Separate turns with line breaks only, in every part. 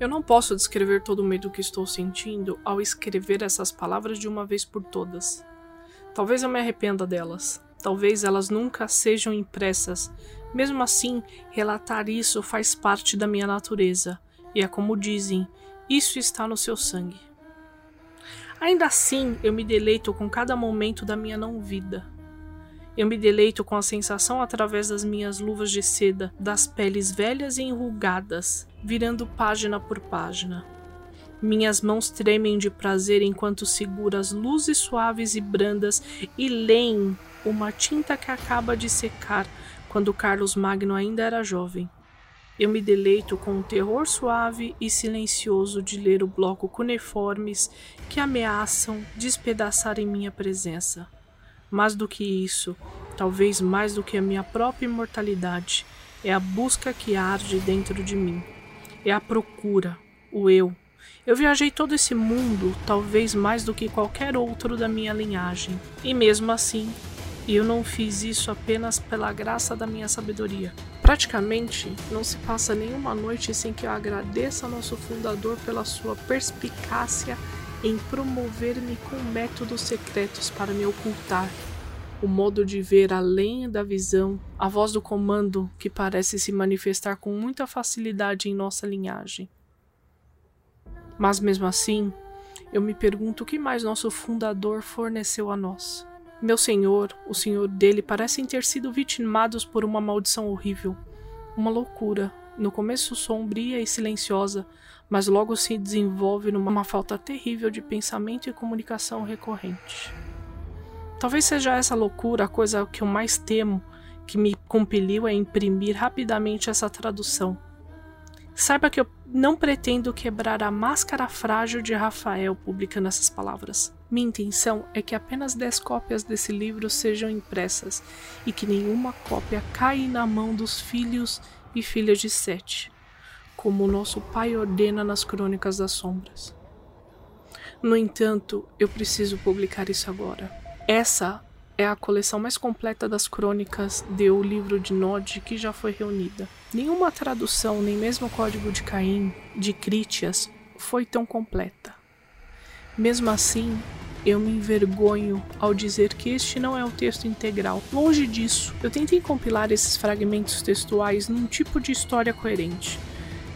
Eu não posso descrever todo o medo que estou sentindo ao escrever essas palavras de uma vez por todas. Talvez eu me arrependa delas. Talvez elas nunca sejam impressas. Mesmo assim, relatar isso faz parte da minha natureza. E é como dizem: isso está no seu sangue. Ainda assim, eu me deleito com cada momento da minha não-vida. Eu me deleito com a sensação através das minhas luvas de seda, das peles velhas e enrugadas, virando página por página. Minhas mãos tremem de prazer enquanto seguro as luzes suaves e brandas e leem uma tinta que acaba de secar quando Carlos Magno ainda era jovem. Eu me deleito com o terror suave e silencioso de ler o bloco cuneiformes que ameaçam despedaçar em minha presença. Mais do que isso, talvez mais do que a minha própria imortalidade, é a busca que arde dentro de mim. É a procura, o eu. Eu viajei todo esse mundo, talvez mais do que qualquer outro da minha linhagem. E mesmo assim, eu não fiz isso apenas pela graça da minha sabedoria. Praticamente não se passa nenhuma noite sem que eu agradeça ao nosso fundador pela sua perspicácia em promover-me com métodos secretos para me ocultar, o modo de ver além da visão, a voz do comando que parece se manifestar com muita facilidade em nossa linhagem. Mas mesmo assim, eu me pergunto o que mais nosso fundador forneceu a nós. Meu senhor, o senhor dele parecem ter sido vitimados por uma maldição horrível, uma loucura, no começo sombria e silenciosa, mas logo se desenvolve numa falta terrível de pensamento e comunicação recorrente. Talvez seja essa loucura a coisa que eu mais temo, que me compeliu a imprimir rapidamente essa tradução. Saiba que eu não pretendo quebrar a máscara frágil de Rafael publicando essas palavras. Minha intenção é que apenas 10 cópias desse livro sejam impressas e que nenhuma cópia caia na mão dos filhos e filhas de Sete, como o nosso pai ordena nas Crônicas das Sombras. No entanto, eu preciso publicar isso agora. Essa é a coleção mais completa das crônicas de O Livro de Nod que já foi reunida. Nenhuma tradução, nem mesmo o Código de Caim, de Critias, foi tão completa. Mesmo assim, eu me envergonho ao dizer que este não é o texto integral. Longe disso, eu tentei compilar esses fragmentos textuais num tipo de história coerente.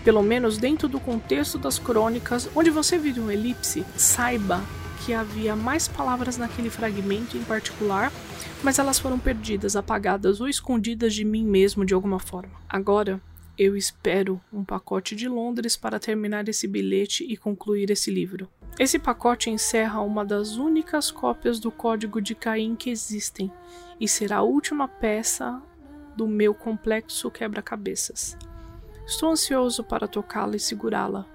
Pelo menos dentro do contexto das crônicas, onde você vira um elipse, saiba que havia mais palavras naquele fragmento em particular, mas elas foram perdidas, apagadas ou escondidas de mim mesmo de alguma forma. Agora, eu espero um pacote de Londres para terminar esse bilhete e concluir esse livro. Esse pacote encerra uma das únicas cópias do Código de Caim que existem e será a última peça do meu complexo quebra-cabeças. Estou ansioso para tocá-la e segurá-la,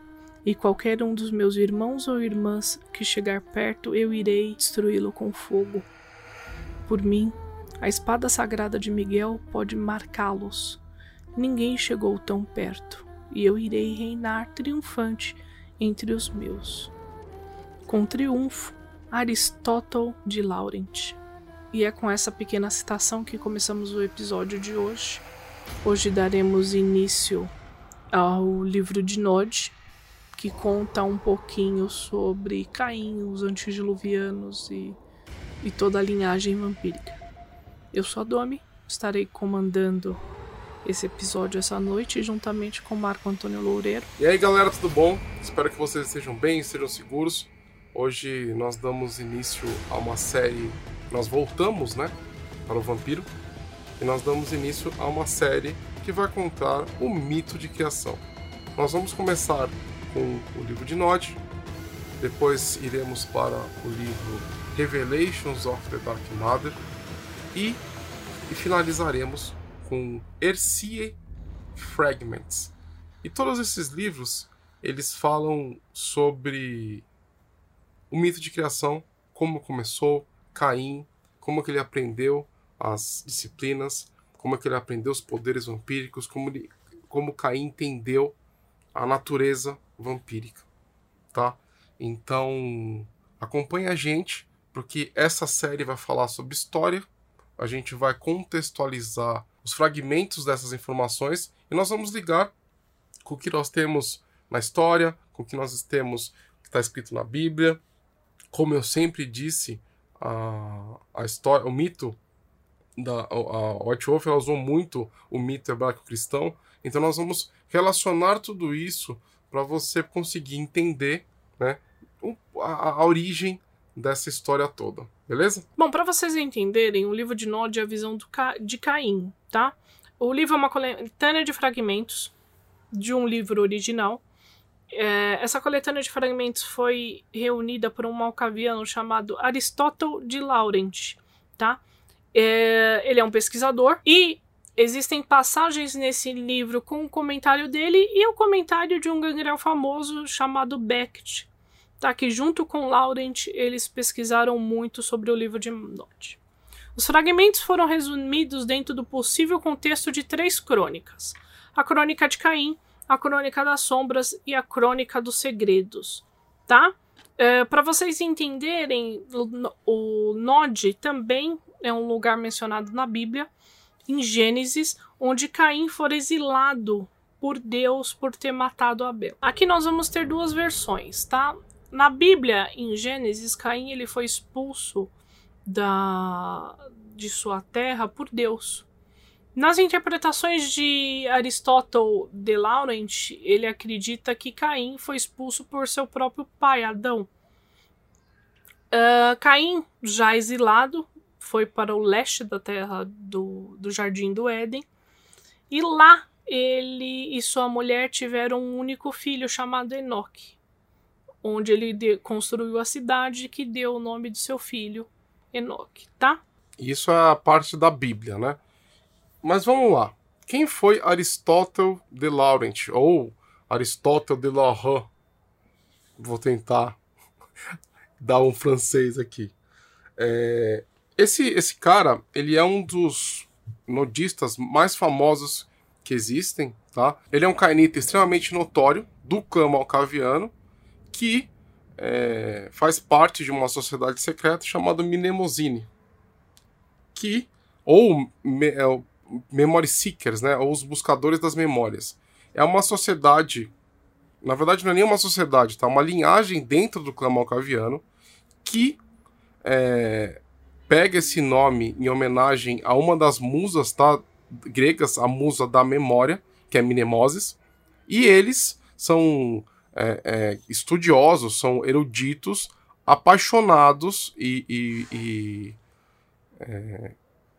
e qualquer um dos meus irmãos ou irmãs que chegar perto, eu irei destruí-lo com fogo. Por mim, a espada sagrada de Miguel pode marcá-los. Ninguém chegou tão perto, e eu irei reinar triunfante entre os meus. Com triunfo, Aristóteles de Laurent. E é com essa pequena citação que começamos o episódio de hoje. Hoje daremos início ao livro de Nod, que conta um pouquinho sobre Caim, os antediluvianos e, e toda a linhagem vampírica. Eu sou a Domi, estarei comandando esse episódio essa noite juntamente com Marco Antônio Loureiro.
E aí galera, tudo bom? Espero que vocês estejam bem, estejam seguros. Hoje nós damos início a uma série, nós voltamos, né, para o vampiro, e nós damos início a uma série que vai contar o mito de criação. Nós vamos começar com o livro de Nod. Depois iremos para o livro Revelations of the Dark Mother e, e finalizaremos com Ercie Fragments. E todos esses livros eles falam sobre o mito de criação, como começou, Caim, como que ele aprendeu as disciplinas, como que ele aprendeu os poderes vampíricos, como, ele, como Caim entendeu a natureza vampírica, tá? Então, acompanhe a gente, porque essa série vai falar sobre história, a gente vai contextualizar os fragmentos dessas informações e nós vamos ligar com o que nós temos na história, com o que nós temos que está escrito na Bíblia. Como eu sempre disse, a, a história, o mito da a White Wolf ela usou muito o mito hebraico-cristão, então nós vamos relacionar tudo isso para você conseguir entender né, a, a, origem dessa história toda, beleza?
Bom, para vocês entenderem, o livro de Nod é a visão Ca... de Caim, tá? O livro é uma coletânea de fragmentos de um livro original. É, essa coletânea de fragmentos foi reunida por um malcaviano chamado Aristóteles de Laurent, tá? É, ele é um pesquisador e existem passagens nesse livro com o comentário dele e o comentário de um gangrel famoso chamado Beckett, tá? Que junto com Laurent eles pesquisaram muito sobre o livro de Nod. Os fragmentos foram resumidos dentro do possível contexto de três crônicas: a Crônica de Caim, a Crônica das Sombras e a Crônica dos Segredos, tá? É, Para vocês entenderem, o Nod também é um lugar mencionado na Bíblia, em Gênesis, onde Caim for exilado por Deus por ter matado Abel. Aqui nós vamos ter duas versões, tá? Na Bíblia, em Gênesis, Caim ele foi expulso da, de sua terra por Deus. Nas interpretações de Aristóteles de Laurent, ele acredita que Caim foi expulso por seu próprio pai, Adão. Uh, Caim, já exilado, foi para o leste da terra do, do Jardim do Éden, e lá ele e sua mulher tiveram um único filho chamado Enoque, onde ele de, construiu a cidade que deu o nome do seu filho, Enoque, tá?
Isso é a parte da Bíblia, né? Mas vamos lá. Quem foi Aristóteles de Laurent? Ou Aristóteles de Laurent? Vou tentar dar um francês aqui. É, esse, esse cara, ele é um dos nodistas mais famosos que existem, tá? Ele é um cainita extremamente notório do clã malcaviano que é, faz parte de uma sociedade secreta chamada Mnemosine, que ou me, é, Memory Seekers, né, ou os buscadores das memórias. É uma sociedade, na verdade não é nem uma sociedade, tá? Uma linhagem dentro do clã malcaviano que é, pega esse nome em homenagem a uma das musas, tá? Gregas, a musa da memória, que é Mnemoses, e eles são é, é, estudiosos, são eruditos, apaixonados e, e, e é,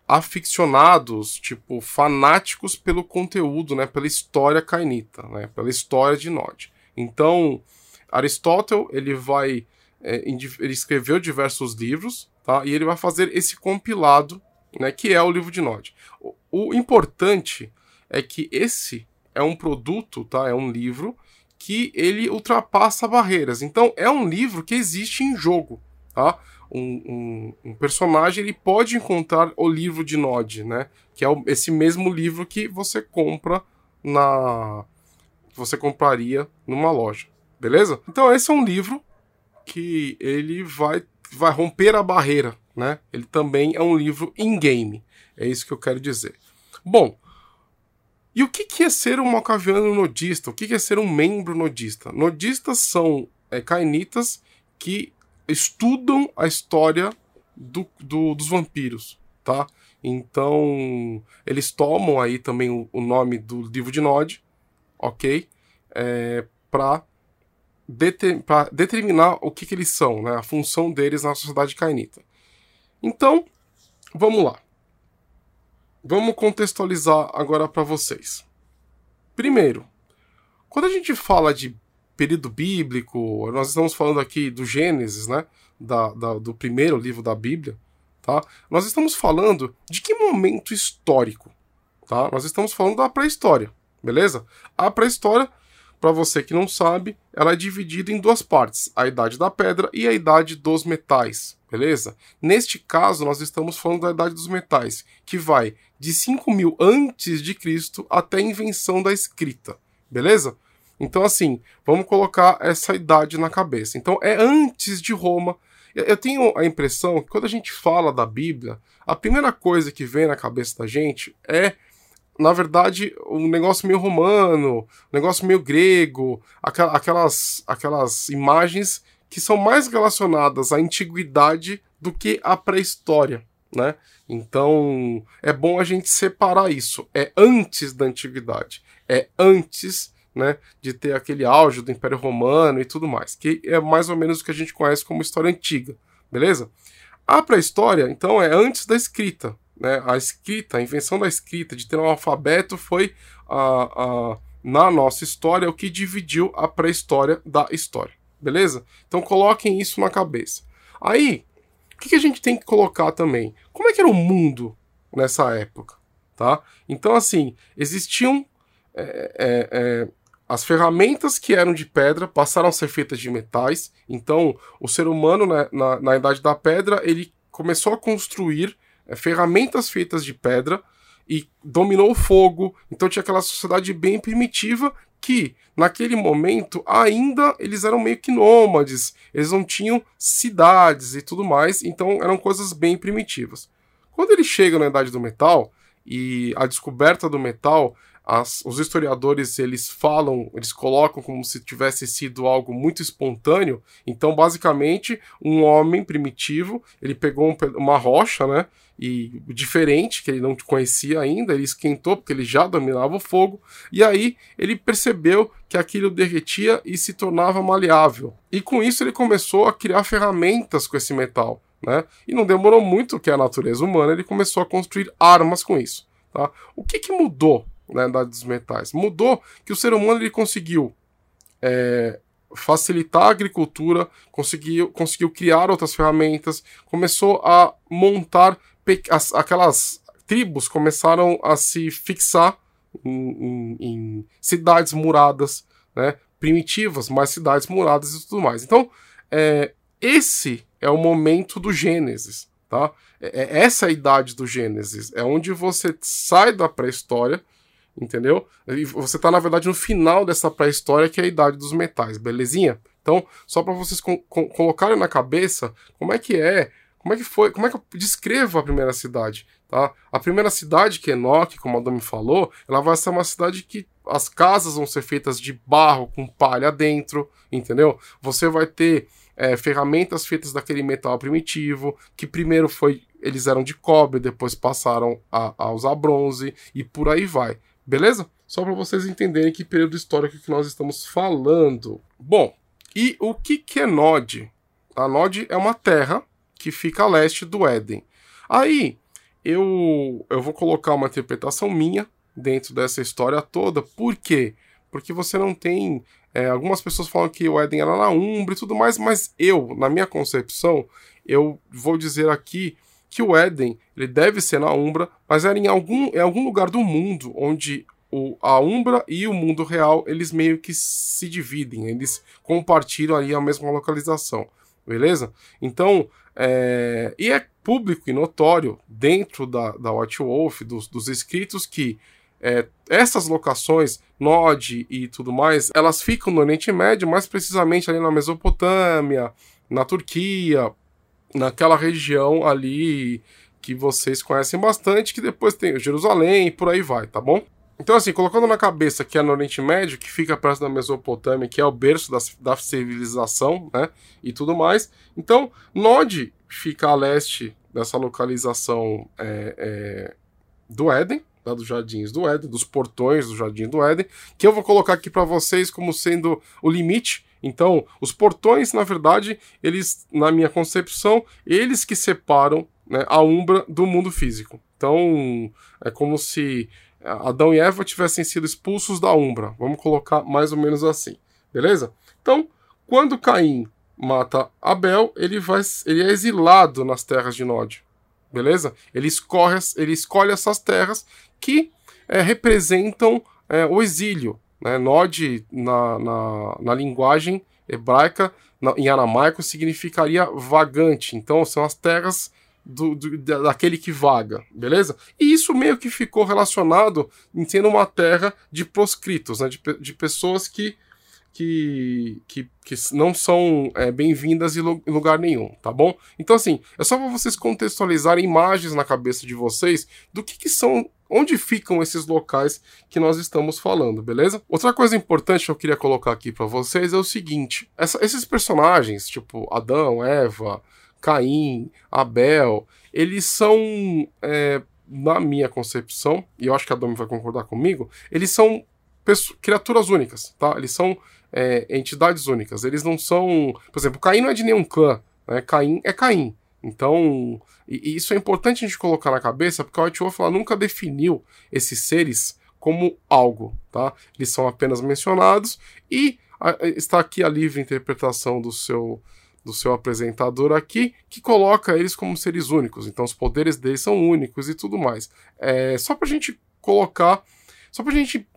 aficionados, tipo, fanáticos pelo conteúdo, né, pela história cainita, né, pela história de Nod. Então, Aristóteles, ele vai, é, ele escreveu diversos livros, tá, e ele vai fazer esse compilado, né, que é o livro de Nod. O, o importante é que esse é um produto, tá, é um livro que ele ultrapassa barreiras. Então é um livro que existe em jogo, tá? Um, um, um, personagem ele pode encontrar o livro de Nod, né? Que é o, esse mesmo livro que você compra na que você compraria numa loja, beleza? Então esse é um livro que ele vai vai romper a barreira, né? Ele também é um livro in game, é isso que eu quero dizer. Bom, e o que, que é ser um malcaviano nodista? O que, que é ser um membro nodista? Nodistas são é, cainitas que estudam a história do, do, dos vampiros, tá? Então, eles tomam aí também o, o nome do livro de Nod, ok? É, para deter, determinar o que, que eles são, né? A função deles na sociedade cainita. Então, vamos lá. Vamos contextualizar agora para vocês. Primeiro, quando a gente fala de período bíblico, nós estamos falando aqui do Gênesis, né? Da, da, do primeiro livro da Bíblia, tá? Nós estamos falando de que momento histórico, tá? Nós estamos falando da pré-história, beleza? A pré-história, para você que não sabe, ela é dividida em duas partes: a idade da pedra e a idade dos metais, beleza? Neste caso, nós estamos falando da idade dos metais, que vai de 5 mil antes de Cristo até a invenção da escrita, beleza? Então, assim, vamos colocar essa idade na cabeça. Então, é antes de Roma. Eu tenho a impressão que quando a gente fala da Bíblia, a primeira coisa que vem na cabeça da gente é na verdade, um negócio meio romano, um negócio meio grego, aquelas, aquelas imagens que são mais relacionadas à antiguidade do que à pré-história, né? Então, é bom a gente separar isso. É antes da antiguidade, é antes, né, de ter aquele auge do Império Romano e tudo mais, que é mais ou menos o que a gente conhece como história antiga, beleza? A pré-história, então, é antes da escrita, né, a escrita, a invenção da escrita, de ter um alfabeto, foi a, a, na nossa história o que dividiu a pré-história da história. Beleza? Então coloquem isso na cabeça. Aí, o que, que, a gente tem que colocar também? Como é que era o mundo nessa época? Tá? Então, assim, existiam é, é, é, as ferramentas que eram de pedra passaram a ser feitas de metais. Então, o ser humano, né, na, na Idade da Pedra, ele começou a construir ferramentas feitas de pedra e dominou o fogo. Então tinha aquela sociedade bem primitiva que, naquele momento, ainda eles eram meio que nômades, eles não tinham cidades e tudo mais, então eram coisas bem primitivas. Quando ele chega na Idade do Metal e a descoberta do metal as, os historiadores eles falam, eles colocam como se tivesse sido algo muito espontâneo. Então, basicamente, um homem primitivo ele pegou um, uma rocha, né? E diferente que ele não conhecia ainda, ele esquentou porque ele já dominava o fogo e aí ele percebeu que aquilo derretia e se tornava maleável. E com isso ele começou a criar ferramentas com esse metal. Né? E não demorou muito que a natureza humana ele começou a construir armas com isso. Tá? O que, que mudou né, da dos metais. Mudou que o ser humano ele conseguiu é, facilitar a agricultura, conseguiu, conseguiu criar outras ferramentas, começou a montar as, aquelas tribos começaram a se fixar em, em, em cidades muradas, né, primitivas, mas cidades muradas e tudo mais. Então, é, esse é o momento do Gênesis, tá? É, é essa é a idade do Gênesis, é onde você sai da pré-história entendeu? E você está na verdade no final dessa pré-história que é a idade dos metais, belezinha? Então, só para vocês colocarem na cabeça como é que é, como é que foi, como é que eu descrevo a primeira cidade, tá? A primeira cidade, que Enoch, como a Dami falou, ela vai ser uma cidade que as casas vão ser feitas de barro com palha dentro, entendeu? Você vai ter é, ferramentas feitas daquele metal primitivo, que primeiro foi eles eram de cobre, depois passaram a, a usar bronze e por aí vai. Beleza? Só para vocês entenderem que período histórico que nós estamos falando. Bom, e o que, que é Nod? A Nod é uma terra que fica a leste do Éden. Aí, eu, eu vou colocar uma interpretação minha dentro dessa história toda. Por quê? Porque você não tem. É, algumas pessoas falam que o Éden era na Umbra e tudo mais, mas eu, na minha concepção, eu vou dizer aqui que o Éden ele deve ser na Umbra, mas era em algum, em algum lugar do mundo onde o, a Umbra e o mundo real eles meio que se dividem, eles compartilham ali a mesma localização, beleza? Então, é, e é público e notório dentro da, da White Wolf, dos, dos escritos, que é, essas locações, Nod e tudo mais, elas ficam no Oriente Médio, mais precisamente ali na Mesopotâmia, na Turquia, naquela região ali que vocês conhecem bastante, que depois tem Jerusalém e por aí vai, tá bom? Então, assim, colocando na cabeça que é no Oriente Médio, que fica perto da Mesopotâmia, que é o berço da, da civilização, né? E tudo mais. Então, Nod fica a leste dessa localização é, é, do Éden, tá? dos jardins do Éden, dos portões do jardim do Éden, que eu vou colocar aqui para vocês como sendo o limite então, os portões, na verdade, eles, na minha concepção, eles que separam né, a Umbra do mundo físico. Então, é como se Adão e Eva tivessem sido expulsos da Umbra. Vamos colocar mais ou menos assim, beleza? Então, quando Caim mata Abel, ele, vai, ele é exilado nas terras de Nod, beleza? Ele escolhe, ele escolhe essas terras que é, representam é, o exílio, Né? Nod, na, na, na linguagem hebraica, na, em aramaico, significaria vagante. Então, são as terras do, do, daquele que vaga, beleza? E isso meio que ficou relacionado em sendo uma terra de proscritos, né? de, de pessoas que que, que, que não são é, bem-vindas em lugar nenhum, tá bom? Então, assim, é só para vocês contextualizarem imagens na cabeça de vocês do que, que são onde ficam esses locais que nós estamos falando, beleza? Outra coisa importante que eu queria colocar aqui para vocês é o seguinte: essa, esses personagens, tipo Adão, Eva, Caim, Abel, eles são, é, na minha concepção, e eu acho que a Dami vai concordar comigo, eles são criaturas únicas, tá? Eles são é, entidades únicas. Eles não são. Por exemplo, Caim não é de nenhum clã. Né? Caim é Caim. Então, isso é importante a gente colocar na cabeça, porque o White Wolf ela nunca definiu esses seres como algo, tá? Eles são apenas mencionados e a, está aqui a livre interpretação do seu do seu apresentador aqui, que coloca eles como seres únicos. Então, os poderes deles são únicos e tudo mais. É só para a gente colocar, só para a gente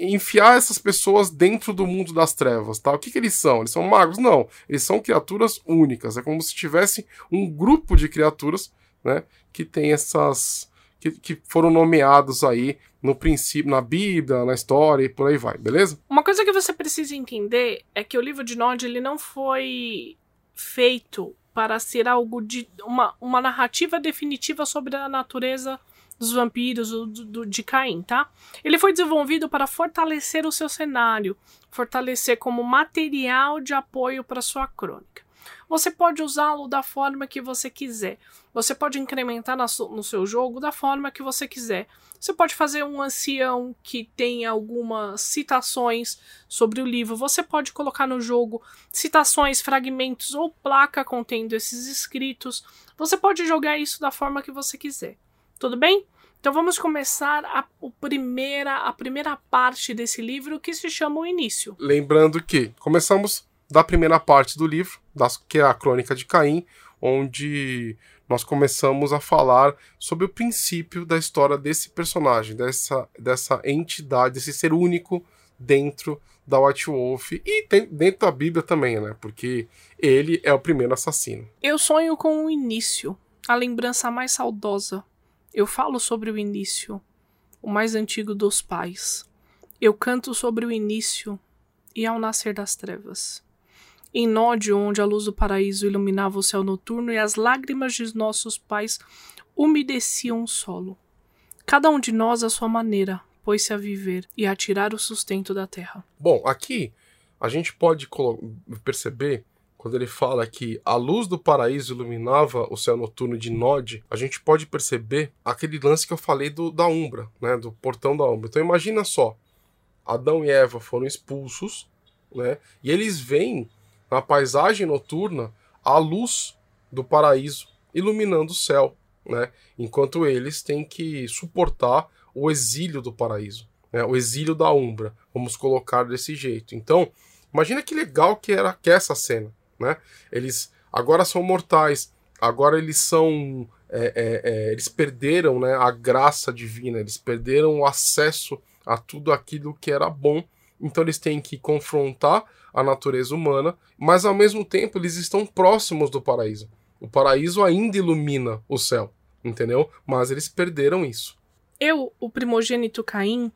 enfiar essas pessoas dentro do mundo das trevas, tá? O que, que eles são? Eles são magos? Não, eles são criaturas únicas. É como se tivesse um grupo de criaturas, né? Que tem essas. Que, que foram nomeados aí no princípio, na Bíblia, na história e por aí vai, beleza?
Uma coisa que você precisa entender é que o livro de Nod ele não foi feito para ser algo de uma, uma narrativa definitiva sobre a natureza dos vampiros do, do, de Caim, tá? Ele foi desenvolvido para fortalecer o seu cenário, fortalecer como material de apoio para sua crônica. Você pode usá-lo da forma que você quiser. Você pode incrementar no seu jogo da forma que você quiser. Você pode fazer um ancião que tenha algumas citações sobre o livro. Você pode colocar no jogo citações, fragmentos ou placa contendo esses escritos. Você pode jogar isso da forma que você quiser. Tudo bem? Então vamos começar a, o primeira, a primeira parte desse livro que se chama O Início.
Lembrando que começamos da primeira parte do livro, das, que é a Crônica de Caim, onde nós começamos a falar sobre o princípio da história desse personagem, dessa, dessa entidade, desse ser único dentro da White Wolf e dentro da Bíblia também, né? Porque ele é o primeiro assassino.
Eu sonho com o início, a lembrança mais saudosa eu falo sobre o início, o mais antigo dos pais. Eu canto sobre o início e ao nascer das trevas. Em Nódio, onde a luz do paraíso iluminava o céu noturno e as lágrimas de nossos pais umedeciam o solo. Cada um de nós à sua maneira pôs-se a viver e a tirar o sustento da terra.
Bom, aqui a gente pode perceber quando ele fala que a luz do paraíso iluminava o céu noturno de Nod, a gente pode perceber aquele lance que eu falei do, da Umbra, né, do portão da Umbra. Então imagina só, Adão e Eva foram expulsos, né, e eles veem na paisagem noturna a luz do paraíso iluminando o céu, né, enquanto eles têm que suportar o exílio do paraíso, né, o exílio da Umbra, vamos colocar desse jeito. Então, imagina que legal que era que é essa cena né? Eles agora são mortais, agora eles são. É, é, é, eles perderam né, a graça divina, eles perderam o acesso a tudo aquilo que era bom. Então eles têm que confrontar a natureza humana, mas ao mesmo tempo eles estão próximos do paraíso. O paraíso ainda ilumina o céu, entendeu? Mas eles perderam isso.
Eu, o primogênito Caim,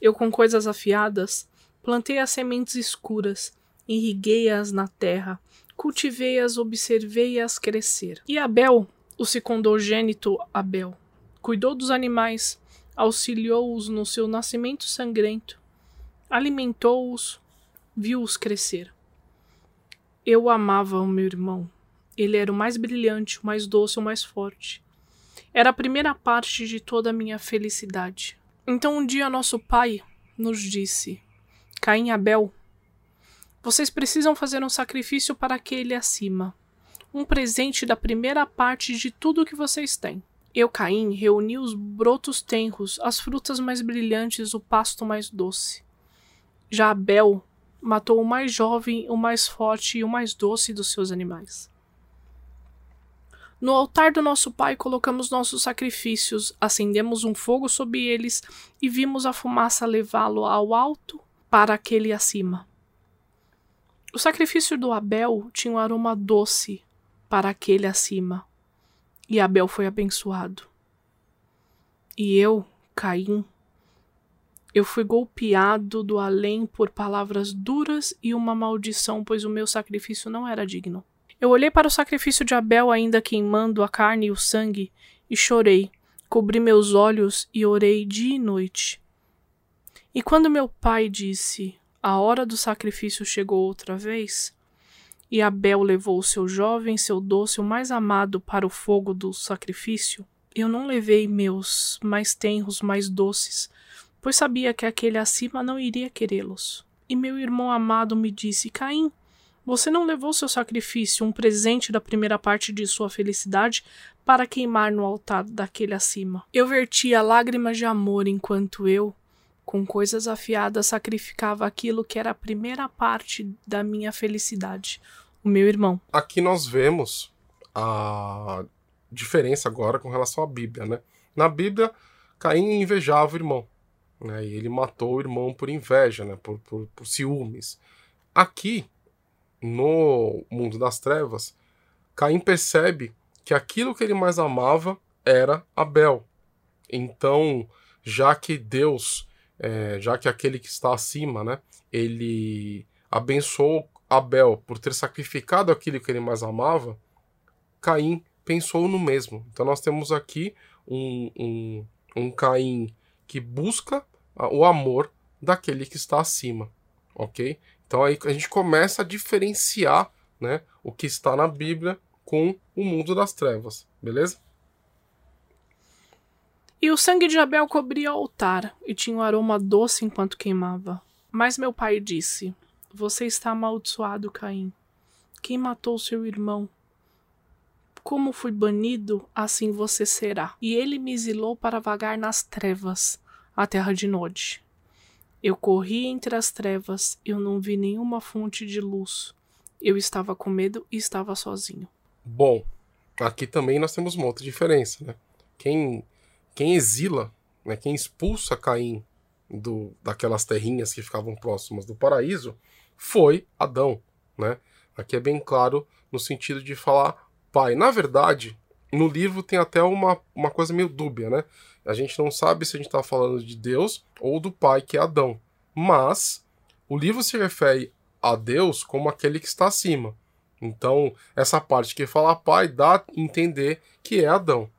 eu com coisas afiadas, plantei as sementes escuras, irriguei-as na terra, cultivei-as, observei-as crescer. E Abel, o secundogênito Abel, cuidou dos animais, auxiliou-os no seu nascimento sangrento, alimentou-os, viu-os crescer. Eu amava o meu irmão. Ele era o mais brilhante, o mais doce, o mais forte. Era a primeira parte de toda a minha felicidade. Então um dia nosso pai nos disse: Caim Abel, vocês precisam fazer um sacrifício para aquele acima. Um presente da primeira parte de tudo que vocês têm. Eu, Caim, reuni os brotos tenros, as frutas mais brilhantes, o pasto mais doce. Já Abel matou o mais jovem, o mais forte e o mais doce dos seus animais. No altar do nosso pai colocamos nossos sacrifícios, acendemos um fogo sob eles e vimos a fumaça levá-lo ao alto para aquele acima. O sacrifício do Abel tinha um aroma doce para aquele acima, e Abel foi abençoado. E eu, Caim, eu fui golpeado do além por palavras duras e uma maldição, pois o meu sacrifício não era digno. Eu olhei para o sacrifício de Abel ainda queimando a carne e o sangue, e chorei, cobri meus olhos e orei dia e noite. E quando meu pai disse: A hora do sacrifício chegou outra vez, e Abel levou seu jovem, seu doce, o mais amado, para o fogo do sacrifício, eu não levei meus mais tenros, mais doces, pois sabia que aquele acima não iria querê-los. E meu irmão amado me disse: Caim, você não levou seu sacrifício, um presente da primeira parte de sua felicidade, para queimar no altar daquele acima. Eu vertia lágrimas de amor enquanto eu, com coisas afiadas, sacrificava aquilo que era a primeira parte da minha felicidade, o meu irmão.
Aqui nós vemos a diferença agora com relação à Bíblia, né? Na Bíblia, Caim invejava o irmão, né? E ele matou o irmão por inveja, né? Por, por, por ciúmes. Aqui, no mundo das trevas, Caim percebe que aquilo que ele mais amava era Abel. Então, já que Deus, é, já que aquele que está acima, né, ele abençoou Abel por ter sacrificado aquilo que ele mais amava, Caim pensou no mesmo. Então, nós temos aqui um, um, um Caim que busca o amor daquele que está acima, ok? Então aí a gente começa a diferenciar né, o que está na Bíblia com o mundo das trevas, beleza?
E o sangue de Abel cobria o altar e tinha um aroma doce enquanto queimava. Mas meu pai disse: Você está amaldiçoado, Caim. Quem matou seu irmão? Como fui banido, assim você será. E ele me exilou para vagar nas trevas, a terra de Nod. Eu corri entre as trevas, eu não vi nenhuma fonte de luz. Eu estava com medo e estava sozinho.
Bom, aqui também nós temos uma outra diferença, né? Quem, quem exila, né, quem expulsa Caim do, daquelas terrinhas que ficavam próximas do paraíso foi Adão, né? Aqui é bem claro no sentido de falar pai. Na verdade, no livro tem até uma, uma coisa meio dúbia, né? A gente não sabe se a gente está falando de Deus ou do pai, que é Adão. Mas o livro se refere a Deus como aquele que está acima. Então, essa parte que fala pai dá a entender que é Adão.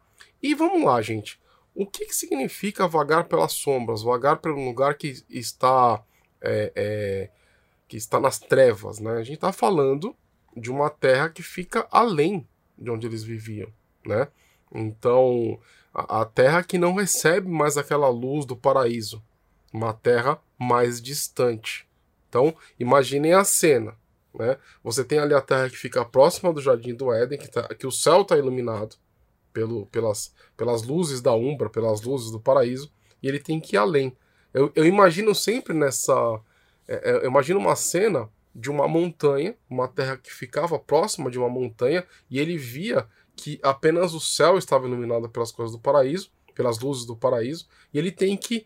E vamos lá, gente. O que, que significa vagar pelas sombras? Vagar pelo lugar que está é, é, que está nas trevas, né? A gente está falando de uma terra que fica além de onde eles viviam, né? Então, a, a terra que não recebe mais aquela luz do paraíso, uma terra mais distante. Então, imaginem a cena. Né? Você tem ali a terra que fica próxima do jardim do Éden, que, tá, que o céu está iluminado pelo, pelas, pelas luzes da Umbra, pelas luzes do paraíso, e ele tem que ir além. Eu, eu imagino sempre nessa. É, é eu imagino uma cena de uma montanha, uma terra que ficava próxima de uma montanha, e ele via que apenas o céu estava iluminado pelas coisas do paraíso, pelas luzes do paraíso, e ele tem que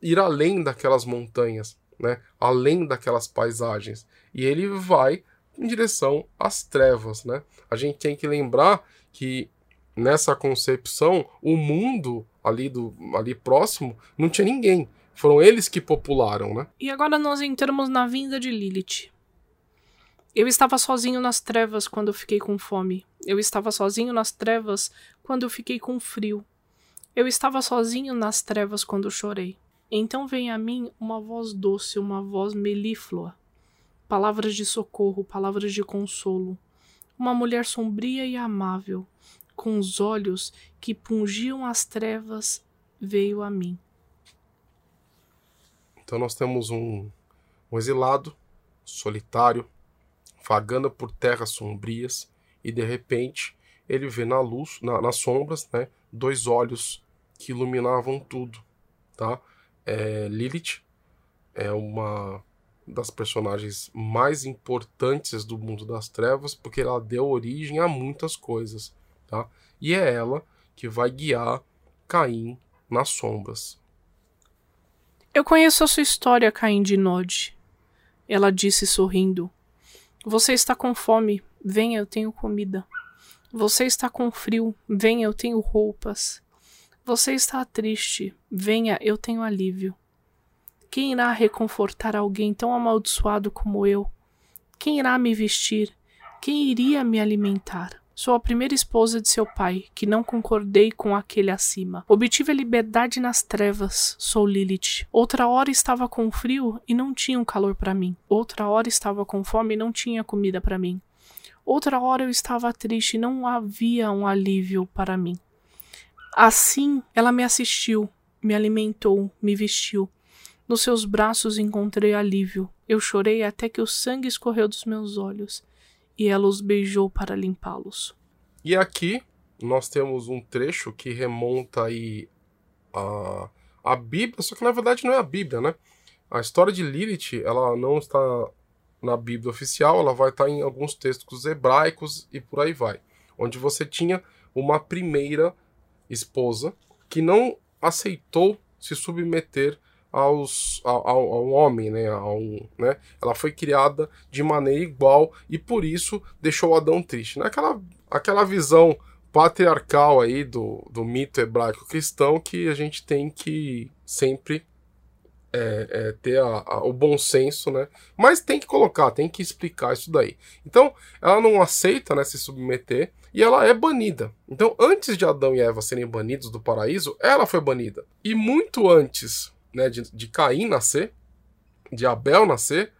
ir além daquelas montanhas, né? além daquelas paisagens. E ele vai em direção às trevas. Né? A gente tem que lembrar que nessa concepção, o mundo ali, do, ali próximo não tinha ninguém. Foram eles que popularam, né?
E agora nós entramos na vinda de Lilith. Eu estava sozinho nas trevas quando eu fiquei com fome. Eu estava sozinho nas trevas quando eu fiquei com frio. Eu estava sozinho nas trevas quando chorei. Então vem a mim uma voz doce, uma voz melíflua. Palavras de socorro, palavras de consolo. Uma mulher sombria e amável, com os olhos que pungiam as trevas, veio a mim.
Então nós temos um, um exilado, solitário, vagando por terras sombrias, e de repente ele vê na luz, na, nas sombras, né, dois olhos que iluminavam tudo, tá? é, Lilith é uma das personagens mais importantes do mundo das trevas porque ela deu origem a muitas coisas, tá? E é ela que vai guiar Caim nas sombras.
Eu conheço a sua história, Caim de Nod. Ela disse sorrindo. Você está com fome. Venha, eu tenho comida. Você está com frio. Venha, eu tenho roupas. Você está triste. Venha, eu tenho alívio. Quem irá reconfortar alguém tão amaldiçoado como eu? Quem irá me vestir? Quem iria me alimentar? Sou a primeira esposa de seu pai, que não concordei com aquele acima. Obtive a liberdade nas trevas, sou Lilith. Outra hora estava com frio e não tinha um calor para mim. Outra hora estava com fome e não tinha comida para mim. Outra hora eu estava triste e não havia um alívio para mim. Assim, ela me assistiu, me alimentou, me vestiu. Nos seus braços encontrei alívio. Eu chorei até que o sangue escorreu dos meus olhos e ela os beijou para limpá-los.
E aqui nós temos um trecho que remonta aí a, a Bíblia, só que na verdade não é a Bíblia, né? A história de Lilith, ela não está na Bíblia oficial, ela vai estar em alguns textos hebraicos e por aí vai. Onde você tinha uma primeira esposa que não aceitou se submeter aos, ao, ao homem, né? Ao, né? Ela foi criada de maneira igual e por isso deixou Adão triste. Né? Aquela, aquela visão patriarcal aí do, do mito hebraico cristão que a gente tem que sempre é, é, ter a, a, o bom senso, né? Mas tem que colocar, tem que explicar isso daí. Então, ela não aceita né, se submeter e ela é banida. Então, antes de Adão e Eva serem banidos do paraíso, ela foi banida. E muito antes né, de, de Caim nascer, de Abel nascer,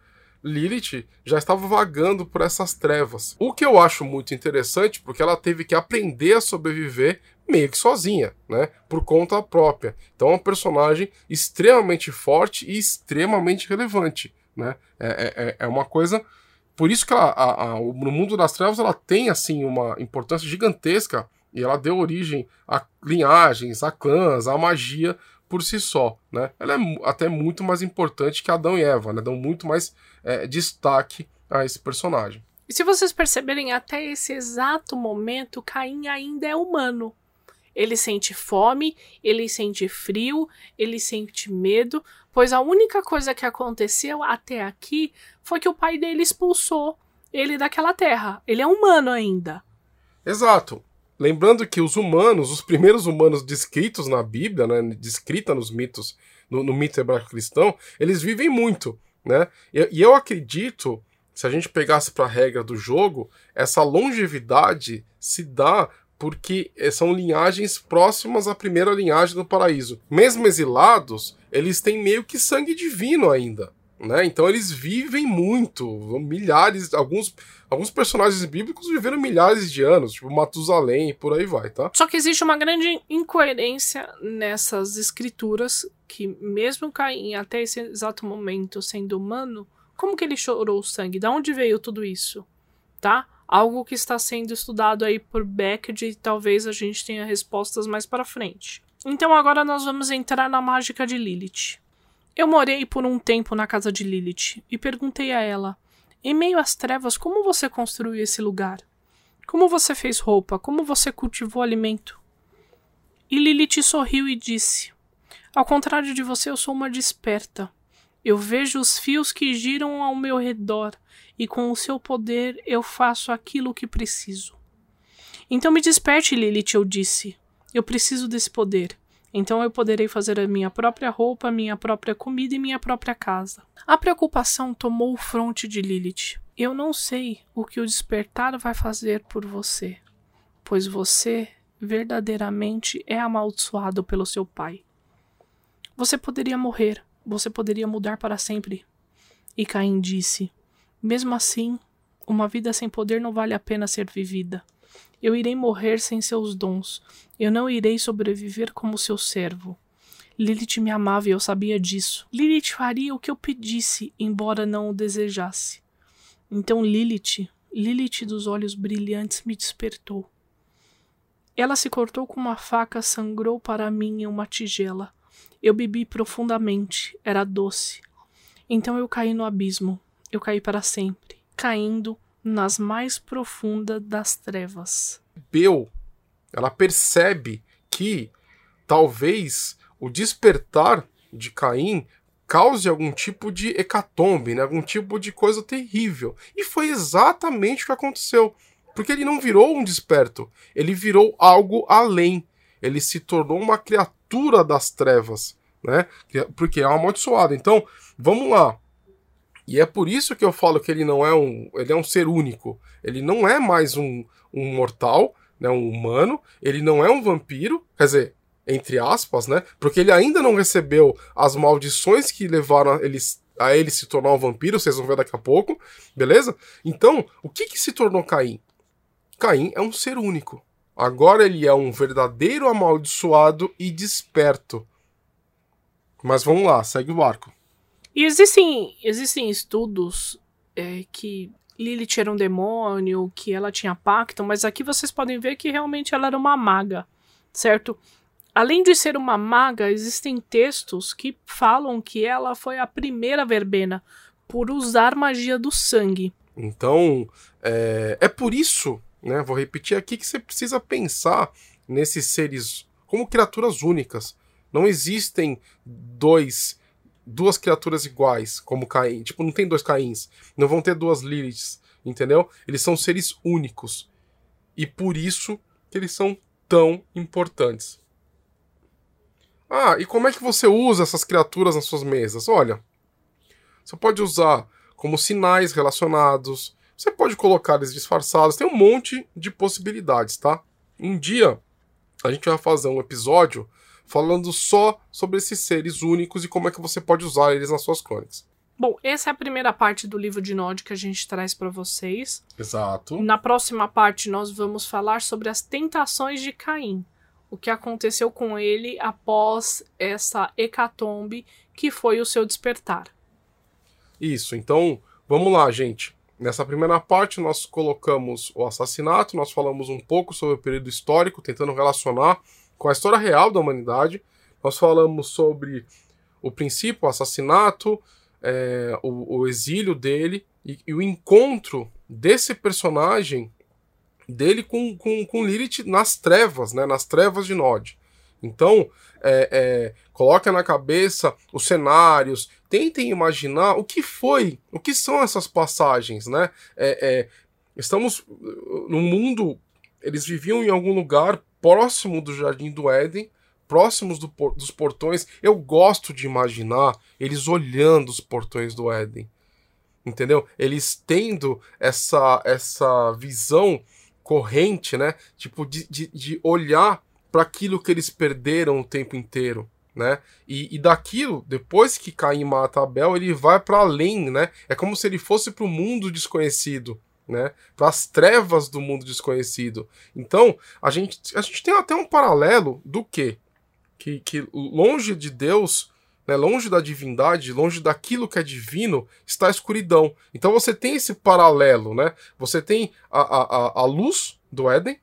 Lilith já estava vagando por essas trevas. O que eu acho muito interessante, porque ela teve que aprender a sobreviver meio que sozinha, né? Por conta própria. Então é um personagem extremamente forte e extremamente relevante, né? É, é, é, é uma coisa. Por isso que ela, a, a, no mundo das trevas ela tem assim uma importância gigantesca e ela deu origem a linhagens, a clãs, a magia por si só, né? Ela é até muito mais importante que Adão e Eva, né? Dão muito mais é, destaque a esse personagem.
E se vocês perceberem, até esse exato momento, Caim ainda é humano. Ele sente fome, ele sente frio, ele sente medo, pois a única coisa que aconteceu até aqui foi que o pai dele expulsou ele daquela terra. Ele é humano ainda.
Exato. Lembrando que os humanos, os primeiros humanos descritos na Bíblia, né, descrita nos mitos, no, no mito hebraico cristão, eles vivem muito, né? E, e eu acredito, se a gente pegasse para a regra do jogo, essa longevidade se dá porque eh, são linhagens próximas à primeira linhagem do paraíso. Mesmo exilados, eles têm meio que sangue divino ainda. Né? Então eles vivem muito, milhares, alguns, alguns personagens bíblicos viveram milhares de anos, tipo Matusalém e por aí vai, tá?
Só que existe uma grande incoerência nessas escrituras que mesmo Caim até esse exato momento sendo humano, como que ele chorou o sangue? Da onde veio tudo isso? Tá? Algo que está sendo estudado aí por Beckett e talvez a gente tenha respostas mais para frente. Então agora nós vamos entrar na mágica de Lilith. Eu morei por um tempo na casa de Lilith e perguntei a ela: em meio às trevas, como você construiu esse lugar? Como você fez roupa? Como você cultivou alimento? E Lilith sorriu e disse: Ao contrário de você, eu sou uma desperta. Eu vejo os fios que giram ao meu redor e com o seu poder eu faço aquilo que preciso. Então me desperte, Lilith, eu disse. Eu preciso desse poder. Então eu poderei fazer a minha própria roupa, minha própria comida e minha própria casa. A preocupação tomou o fronte de Lilith. Eu não sei o que o despertar vai fazer por você, pois você verdadeiramente é amaldiçoado pelo seu pai. Você poderia morrer, você poderia mudar para sempre. E Caim disse: Mesmo assim, uma vida sem poder não vale a pena ser vivida. Eu irei morrer sem seus dons. Eu não irei sobreviver como seu servo. Lilith me amava e eu sabia disso. Lilith faria o que eu pedisse, embora não o desejasse. Então Lilith, Lilith dos olhos brilhantes, me despertou. Ela se cortou com uma faca, sangrou para mim em uma tigela. Eu bebi profundamente, era doce. Então eu caí no abismo. Eu caí para sempre, caindo nas mais profundas das trevas.
Bel, ela percebe que talvez o despertar de Caim cause algum tipo de hecatombe, né? algum tipo de coisa terrível. E foi exatamente o que aconteceu. Porque ele não virou um desperto, ele virou algo além. Ele se tornou uma criatura das trevas, né? Porque é amaldiçoado. Então, vamos lá. E é por isso que eu falo que ele não é um, ele é um ser único. Ele não é mais um, um mortal, né, um humano. Ele não é um vampiro. Quer dizer, entre aspas, né? Porque ele ainda não recebeu as maldições que levaram a ele, a ele se tornar um vampiro, vocês vão ver daqui a pouco, beleza? Então, o que que se tornou Caim? Caim é um ser único. Agora ele é um verdadeiro amaldiçoado e desperto. Mas vamos lá, segue o barco.
E existem, existem estudos é, que Lilith era um demônio, que ela tinha pacto, mas aqui vocês podem ver que realmente ela era uma maga, certo? Além de ser uma maga, existem textos que falam que ela foi a primeira verbena por usar magia do sangue.
Então, é, é por isso, né? Vou repetir aqui que você precisa pensar nesses seres como criaturas únicas. Não existem dois duas criaturas iguais, como Caim. Tipo, não tem dois Caíns. Não vão ter duas Liliths, entendeu? Eles são seres únicos. E por isso que eles são tão importantes. Ah, e como é que você usa essas criaturas nas suas mesas? Olha, você pode usar como sinais relacionados, você pode colocar eles disfarçados, tem um monte de possibilidades, tá? Um dia a gente vai fazer um episódio falando só sobre esses seres únicos e como é que você pode usar eles nas suas crônicas.
Bom, essa é a primeira parte do livro de Nod que a gente traz para vocês.
Exato.
Na próxima parte nós vamos falar sobre as tentações de Caim o que aconteceu com ele após essa hecatombe que foi o seu despertar.
Isso, então vamos lá, gente. Nessa primeira parte, nós colocamos o assassinato, nós falamos um pouco sobre o período histórico, tentando relacionar com a história real da humanidade. Nós falamos sobre o princípio, o assassinato, é, o, o, exílio dele e, e o encontro desse personagem dele com, com, com Lilith nas trevas, né? Nas trevas de Nod. Então, é, é, coloca na cabeça os cenários, tentem imaginar o que foi, o que são essas passagens, né? É, é estamos no mundo, eles viviam em algum lugar próximo do Jardim do Éden, próximos do, dos portões. Eu gosto de imaginar eles olhando os portões do Éden, entendeu? Eles tendo essa, essa visão corrente, né? Tipo, de, de, de olhar para aquilo que eles perderam o tempo inteiro. Né? E, e daquilo, depois que Caim mata Abel, ele vai para além, né? É como se ele fosse para o mundo desconhecido, né? Para as trevas do mundo desconhecido. Então, a gente, a gente tem até um paralelo do quê? Que, que longe de Deus, né, longe da divindade, longe daquilo que é divino, está a escuridão. Então você tem esse paralelo, né? Você tem a, a, a luz do Éden,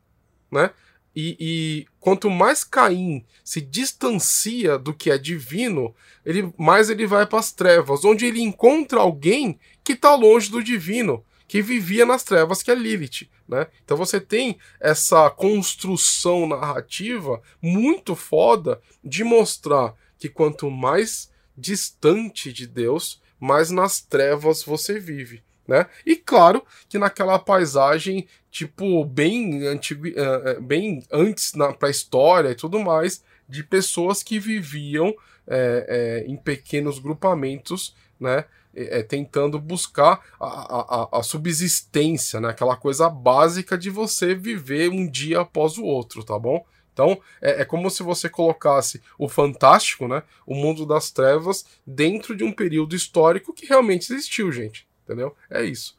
né? E, e, quanto mais Caim se distancia do que é divino, ele mais ele vai para as trevas, onde ele encontra alguém que está longe do divino, que vivia nas trevas, que é Lilith. Né? Então você tem essa construção narrativa muito foda de mostrar que quanto mais distante de Deus, mais nas trevas você vive. Né? E claro que naquela paisagem, tipo, bem antigo, uh, bem antes para a história e tudo mais, de pessoas que viviam é, é, em pequenos grupamentos, né? É, tentando buscar a, a, a, subsistência, né? aquela coisa básica de você viver um dia após o outro, tá bom? Então, é, é, como se você colocasse o fantástico, né? O mundo das trevas dentro de um período histórico que realmente existiu, gente. Entendeu? É isso.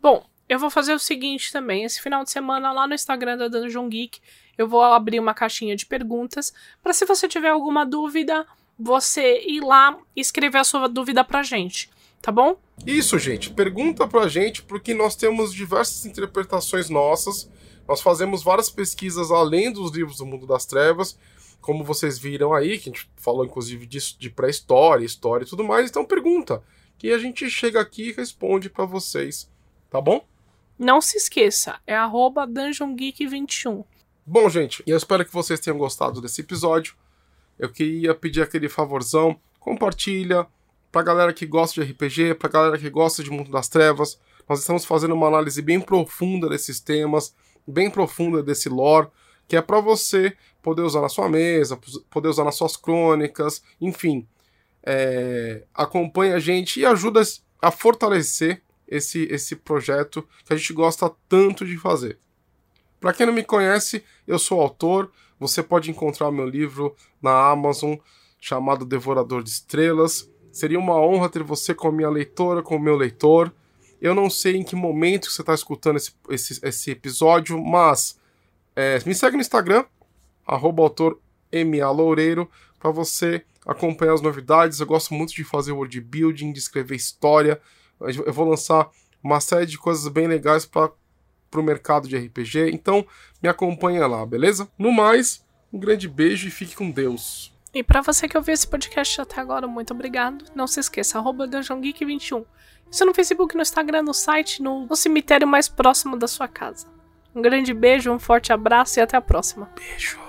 Bom, eu vou fazer o seguinte também. Esse final de semana, lá no Instagram da Dungeon Geek, eu vou abrir uma caixinha de perguntas para se você tiver alguma dúvida, você ir lá e escrever a sua dúvida pra gente. Tá bom?
Isso, gente. Pergunta pra gente, porque nós temos diversas interpretações nossas nós fazemos várias pesquisas além dos livros do mundo das trevas, como vocês viram aí, que a gente falou inclusive disso de pré-história, história e tudo mais. Então pergunta, que a gente chega aqui e responde para vocês, tá bom?
Não se esqueça, é arroba DungeonGeek21.
Bom, gente, eu espero que vocês tenham gostado desse episódio. Eu queria pedir aquele favorzão, compartilha, pra galera que gosta de RPG, pra galera que gosta de Mundo das Trevas. Nós estamos fazendo uma análise bem profunda desses temas, bem profunda desse lore, que é para você poder usar na sua mesa, poder usar nas suas crônicas, enfim. É, acompanha a gente e ajuda a fortalecer esse, esse projeto que a gente gosta tanto de fazer. Para quem não me conhece, eu sou autor. Você pode encontrar meu livro na Amazon chamado Devorador de Estrelas. Seria uma honra ter você como minha leitora, como meu leitor. Eu não sei em que momento você está escutando esse, esse, esse, episódio, mas é, me segue no Instagram, arroba autor Loureiro, para você acompanhar as novidades. Eu gosto muito de fazer word building, de escrever história. Eu vou lançar uma série de coisas bem legais para o mercado de RPG. Então me acompanha lá, beleza? No mais, um grande beijo e fique com Deus.
E para você que ouviu esse podcast até agora, muito obrigado. Não se esqueça, arroba DungeonGeek21. Isso no Facebook, no Instagram, no site, no, no cemitério mais próximo da sua casa. Um grande beijo, um forte abraço e até a próxima.
Beijo.